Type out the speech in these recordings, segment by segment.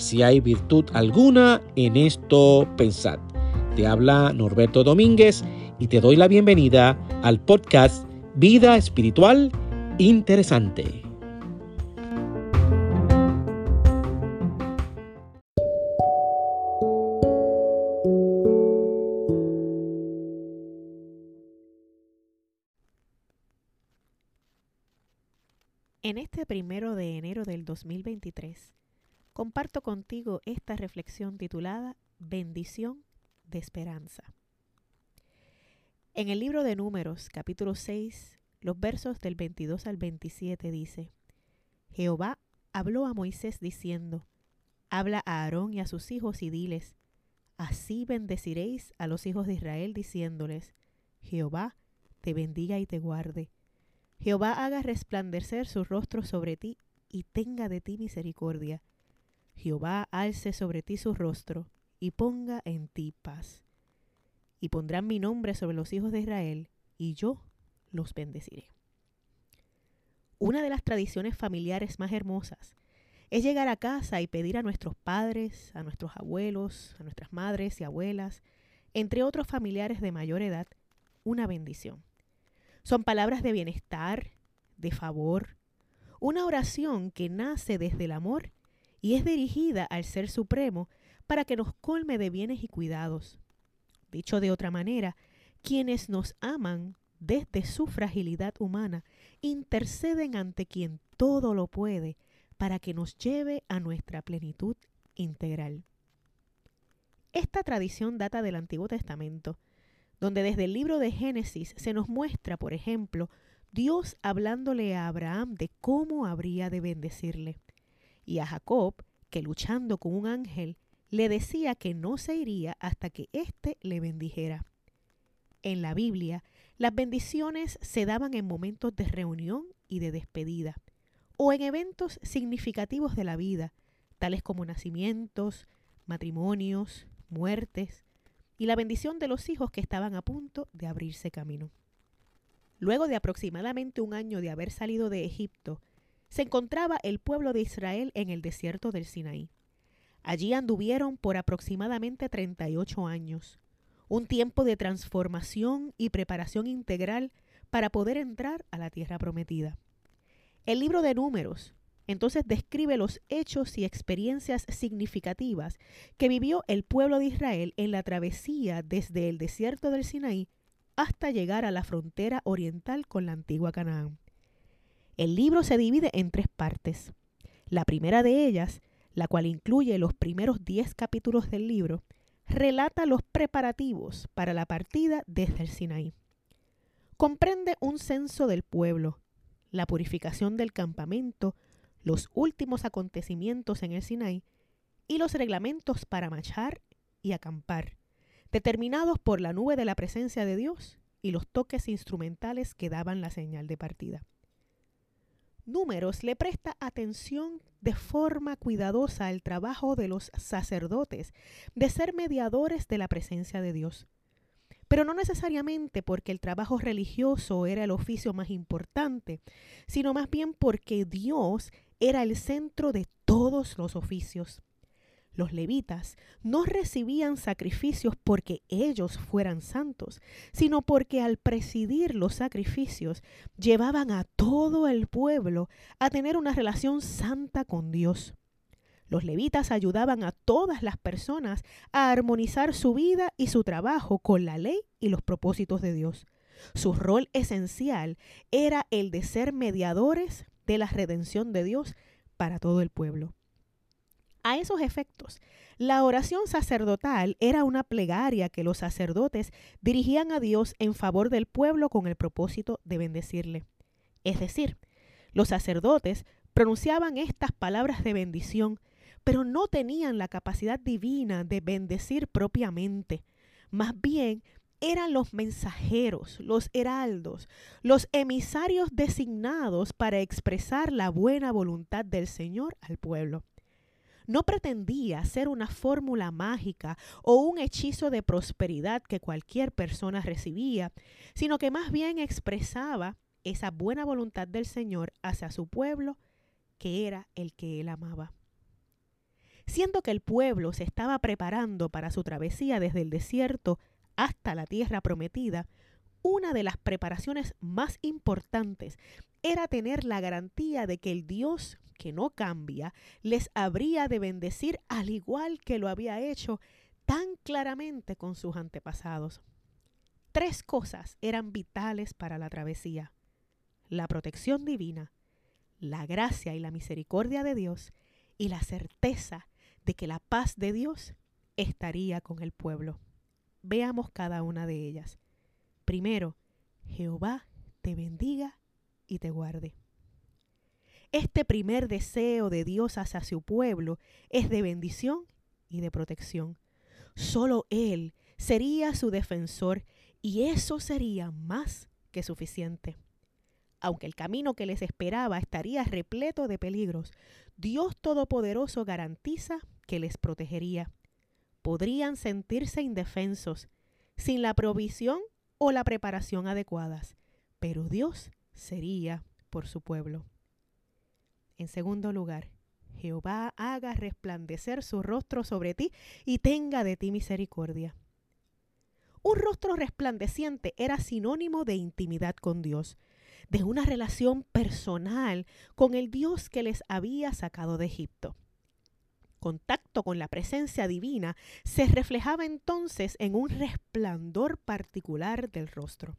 si hay virtud alguna en esto, pensad. Te habla Norberto Domínguez y te doy la bienvenida al podcast Vida Espiritual Interesante. En este primero de enero del 2023, comparto contigo esta reflexión titulada Bendición de Esperanza. En el libro de Números, capítulo 6, los versos del 22 al 27 dice, Jehová habló a Moisés diciendo, Habla a Aarón y a sus hijos y diles, Así bendeciréis a los hijos de Israel diciéndoles, Jehová te bendiga y te guarde. Jehová haga resplandecer su rostro sobre ti y tenga de ti misericordia. Jehová alce sobre ti su rostro y ponga en ti paz y pondrán mi nombre sobre los hijos de Israel, y yo los bendeciré. Una de las tradiciones familiares más hermosas es llegar a casa y pedir a nuestros padres, a nuestros abuelos, a nuestras madres y abuelas, entre otros familiares de mayor edad, una bendición. Son palabras de bienestar, de favor, una oración que nace desde el amor y es dirigida al Ser Supremo para que nos colme de bienes y cuidados, Dicho de otra manera, quienes nos aman desde su fragilidad humana interceden ante quien todo lo puede para que nos lleve a nuestra plenitud integral. Esta tradición data del Antiguo Testamento, donde desde el libro de Génesis se nos muestra, por ejemplo, Dios hablándole a Abraham de cómo habría de bendecirle, y a Jacob, que luchando con un ángel le decía que no se iría hasta que éste le bendijera. En la Biblia, las bendiciones se daban en momentos de reunión y de despedida, o en eventos significativos de la vida, tales como nacimientos, matrimonios, muertes, y la bendición de los hijos que estaban a punto de abrirse camino. Luego de aproximadamente un año de haber salido de Egipto, se encontraba el pueblo de Israel en el desierto del Sinaí. Allí anduvieron por aproximadamente 38 años, un tiempo de transformación y preparación integral para poder entrar a la tierra prometida. El libro de números entonces describe los hechos y experiencias significativas que vivió el pueblo de Israel en la travesía desde el desierto del Sinaí hasta llegar a la frontera oriental con la antigua Canaán. El libro se divide en tres partes. La primera de ellas la cual incluye los primeros 10 capítulos del libro, relata los preparativos para la partida desde el Sinaí. Comprende un censo del pueblo, la purificación del campamento, los últimos acontecimientos en el Sinaí y los reglamentos para marchar y acampar, determinados por la nube de la presencia de Dios y los toques instrumentales que daban la señal de partida. Números le presta atención de forma cuidadosa al trabajo de los sacerdotes de ser mediadores de la presencia de Dios. Pero no necesariamente porque el trabajo religioso era el oficio más importante, sino más bien porque Dios era el centro de todos los oficios. Los levitas no recibían sacrificios porque ellos fueran santos, sino porque al presidir los sacrificios llevaban a todo el pueblo a tener una relación santa con Dios. Los levitas ayudaban a todas las personas a armonizar su vida y su trabajo con la ley y los propósitos de Dios. Su rol esencial era el de ser mediadores de la redención de Dios para todo el pueblo. A esos efectos, la oración sacerdotal era una plegaria que los sacerdotes dirigían a Dios en favor del pueblo con el propósito de bendecirle. Es decir, los sacerdotes pronunciaban estas palabras de bendición pero no tenían la capacidad divina de bendecir propiamente. Más bien, eran los mensajeros, los heraldos, los emisarios designados para expresar la buena voluntad del Señor al pueblo. No pretendía ser una fórmula mágica o un hechizo de prosperidad que cualquier persona recibía, sino que más bien expresaba esa buena voluntad del Señor hacia su pueblo, que era el que él amaba. Siendo que el pueblo se estaba preparando para su travesía desde el desierto hasta la tierra prometida, una de las preparaciones más importantes era tener la garantía de que el Dios que no cambia les habría de bendecir al igual que lo había hecho tan claramente con sus antepasados. Tres cosas eran vitales para la travesía. La protección divina, la gracia y la misericordia de Dios y la certeza de que la paz de Dios estaría con el pueblo. Veamos cada una de ellas. Primero, Jehová te bendiga y te guarde. Este primer deseo de Dios hacia su pueblo es de bendición y de protección. Solo Él sería su defensor y eso sería más que suficiente. Aunque el camino que les esperaba estaría repleto de peligros, Dios Todopoderoso garantiza que les protegería podrían sentirse indefensos, sin la provisión o la preparación adecuadas, pero Dios sería por su pueblo. En segundo lugar, Jehová haga resplandecer su rostro sobre ti y tenga de ti misericordia. Un rostro resplandeciente era sinónimo de intimidad con Dios, de una relación personal con el Dios que les había sacado de Egipto contacto con la presencia divina se reflejaba entonces en un resplandor particular del rostro.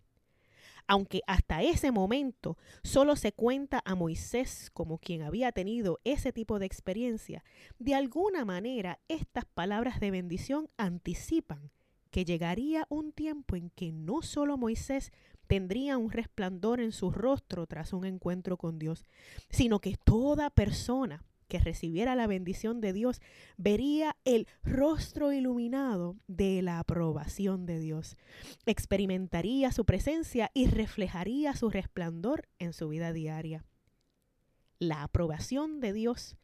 Aunque hasta ese momento solo se cuenta a Moisés como quien había tenido ese tipo de experiencia, de alguna manera estas palabras de bendición anticipan que llegaría un tiempo en que no solo Moisés tendría un resplandor en su rostro tras un encuentro con Dios, sino que toda persona que recibiera la bendición de Dios, vería el rostro iluminado de la aprobación de Dios. Experimentaría su presencia y reflejaría su resplandor en su vida diaria. La aprobación de Dios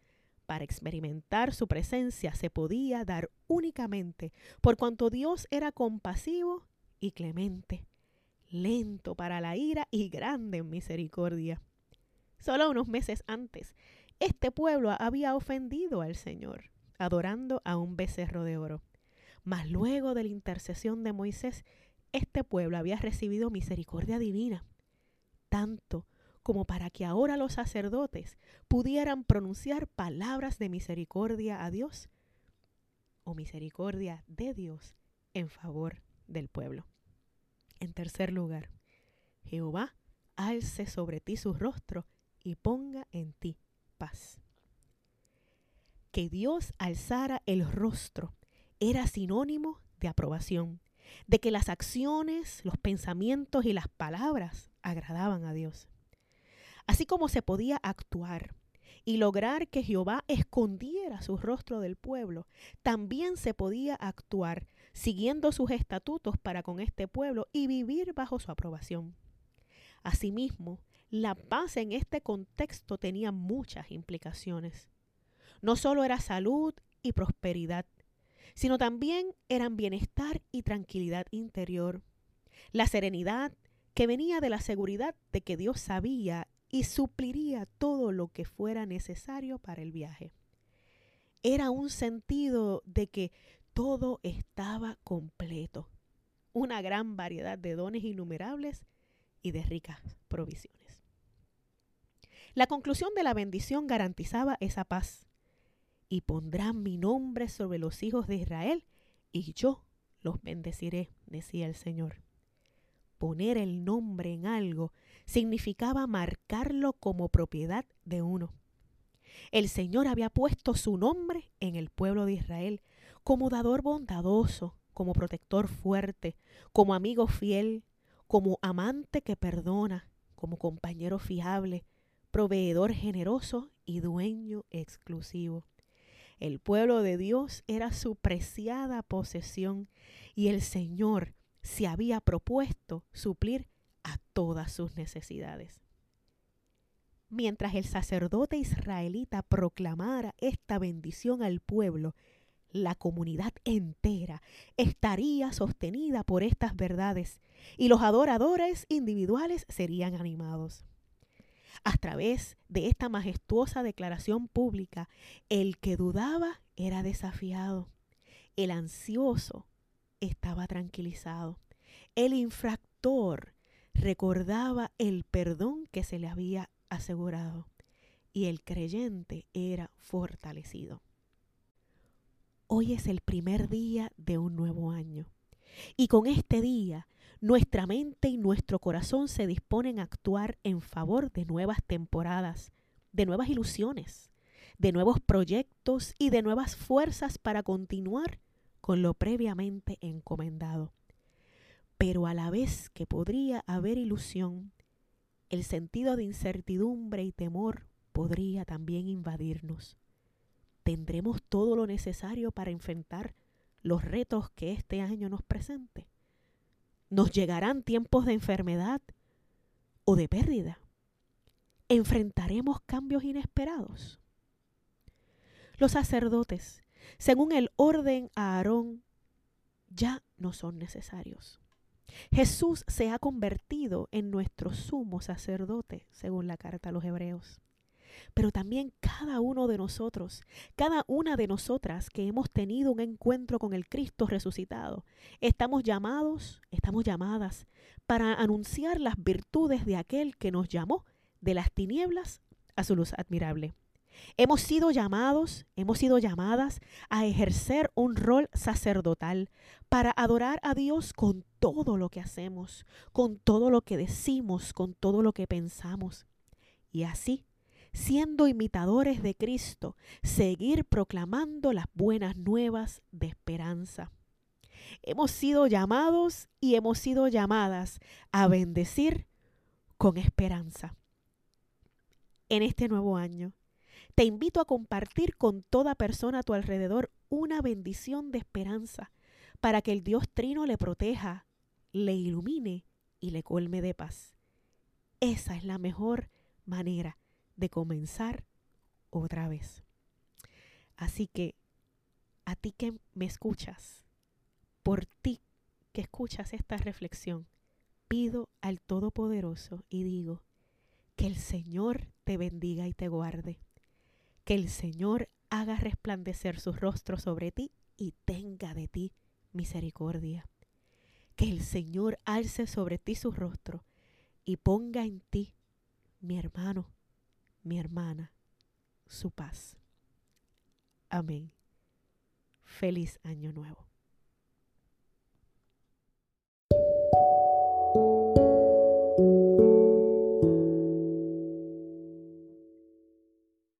para experimentar su presencia se podía dar únicamente por cuanto Dios era compasivo y clemente, lento para la ira y grande en misericordia. Solo unos meses antes, este pueblo había ofendido al Señor, adorando a un becerro de oro. Mas luego de la intercesión de Moisés, este pueblo había recibido misericordia divina, tanto como para que ahora los sacerdotes pudieran pronunciar palabras de misericordia a Dios o misericordia de Dios en favor del pueblo. En tercer lugar, Jehová alce sobre ti su rostro y ponga en ti paz. Que Dios alzara el rostro era sinónimo de aprobación, de que las acciones, los pensamientos y las palabras agradaban a Dios. Así como se podía actuar y lograr que Jehová escondiera su rostro del pueblo, también se podía actuar siguiendo sus estatutos para con este pueblo y vivir bajo su aprobación. Asimismo, la paz en este contexto tenía muchas implicaciones. No solo era salud y prosperidad, sino también eran bienestar y tranquilidad interior. La serenidad que venía de la seguridad de que Dios sabía y supliría todo lo que fuera necesario para el viaje. Era un sentido de que todo estaba completo, una gran variedad de dones innumerables y de ricas provisiones. La conclusión de la bendición garantizaba esa paz. Y pondrán mi nombre sobre los hijos de Israel, y yo los bendeciré, decía el Señor. Poner el nombre en algo significaba marcarlo como propiedad de uno. El Señor había puesto su nombre en el pueblo de Israel como dador bondadoso, como protector fuerte, como amigo fiel, como amante que perdona, como compañero fiable, proveedor generoso y dueño exclusivo. El pueblo de Dios era su preciada posesión y el Señor se había propuesto suplir a todas sus necesidades. Mientras el sacerdote israelita proclamara esta bendición al pueblo, la comunidad entera estaría sostenida por estas verdades y los adoradores individuales serían animados. A través de esta majestuosa declaración pública, el que dudaba era desafiado, el ansioso estaba tranquilizado, el infractor recordaba el perdón que se le había asegurado y el creyente era fortalecido. Hoy es el primer día de un nuevo año. Y con este día, nuestra mente y nuestro corazón se disponen a actuar en favor de nuevas temporadas, de nuevas ilusiones, de nuevos proyectos y de nuevas fuerzas para continuar con lo previamente encomendado. Pero a la vez que podría haber ilusión, el sentido de incertidumbre y temor podría también invadirnos tendremos todo lo necesario para enfrentar los retos que este año nos presente. Nos llegarán tiempos de enfermedad o de pérdida. Enfrentaremos cambios inesperados. Los sacerdotes, según el orden a Aarón, ya no son necesarios. Jesús se ha convertido en nuestro sumo sacerdote, según la carta a los hebreos pero también cada uno de nosotros, cada una de nosotras que hemos tenido un encuentro con el Cristo resucitado, estamos llamados, estamos llamadas para anunciar las virtudes de aquel que nos llamó de las tinieblas a su luz admirable. Hemos sido llamados, hemos sido llamadas a ejercer un rol sacerdotal para adorar a Dios con todo lo que hacemos, con todo lo que decimos, con todo lo que pensamos. Y así siendo imitadores de Cristo, seguir proclamando las buenas nuevas de esperanza. Hemos sido llamados y hemos sido llamadas a bendecir con esperanza. En este nuevo año, te invito a compartir con toda persona a tu alrededor una bendición de esperanza para que el Dios Trino le proteja, le ilumine y le colme de paz. Esa es la mejor manera de comenzar otra vez. Así que a ti que me escuchas, por ti que escuchas esta reflexión, pido al Todopoderoso y digo, que el Señor te bendiga y te guarde, que el Señor haga resplandecer su rostro sobre ti y tenga de ti misericordia, que el Señor alce sobre ti su rostro y ponga en ti, mi hermano, mi hermana, su paz. Amén. Feliz año nuevo.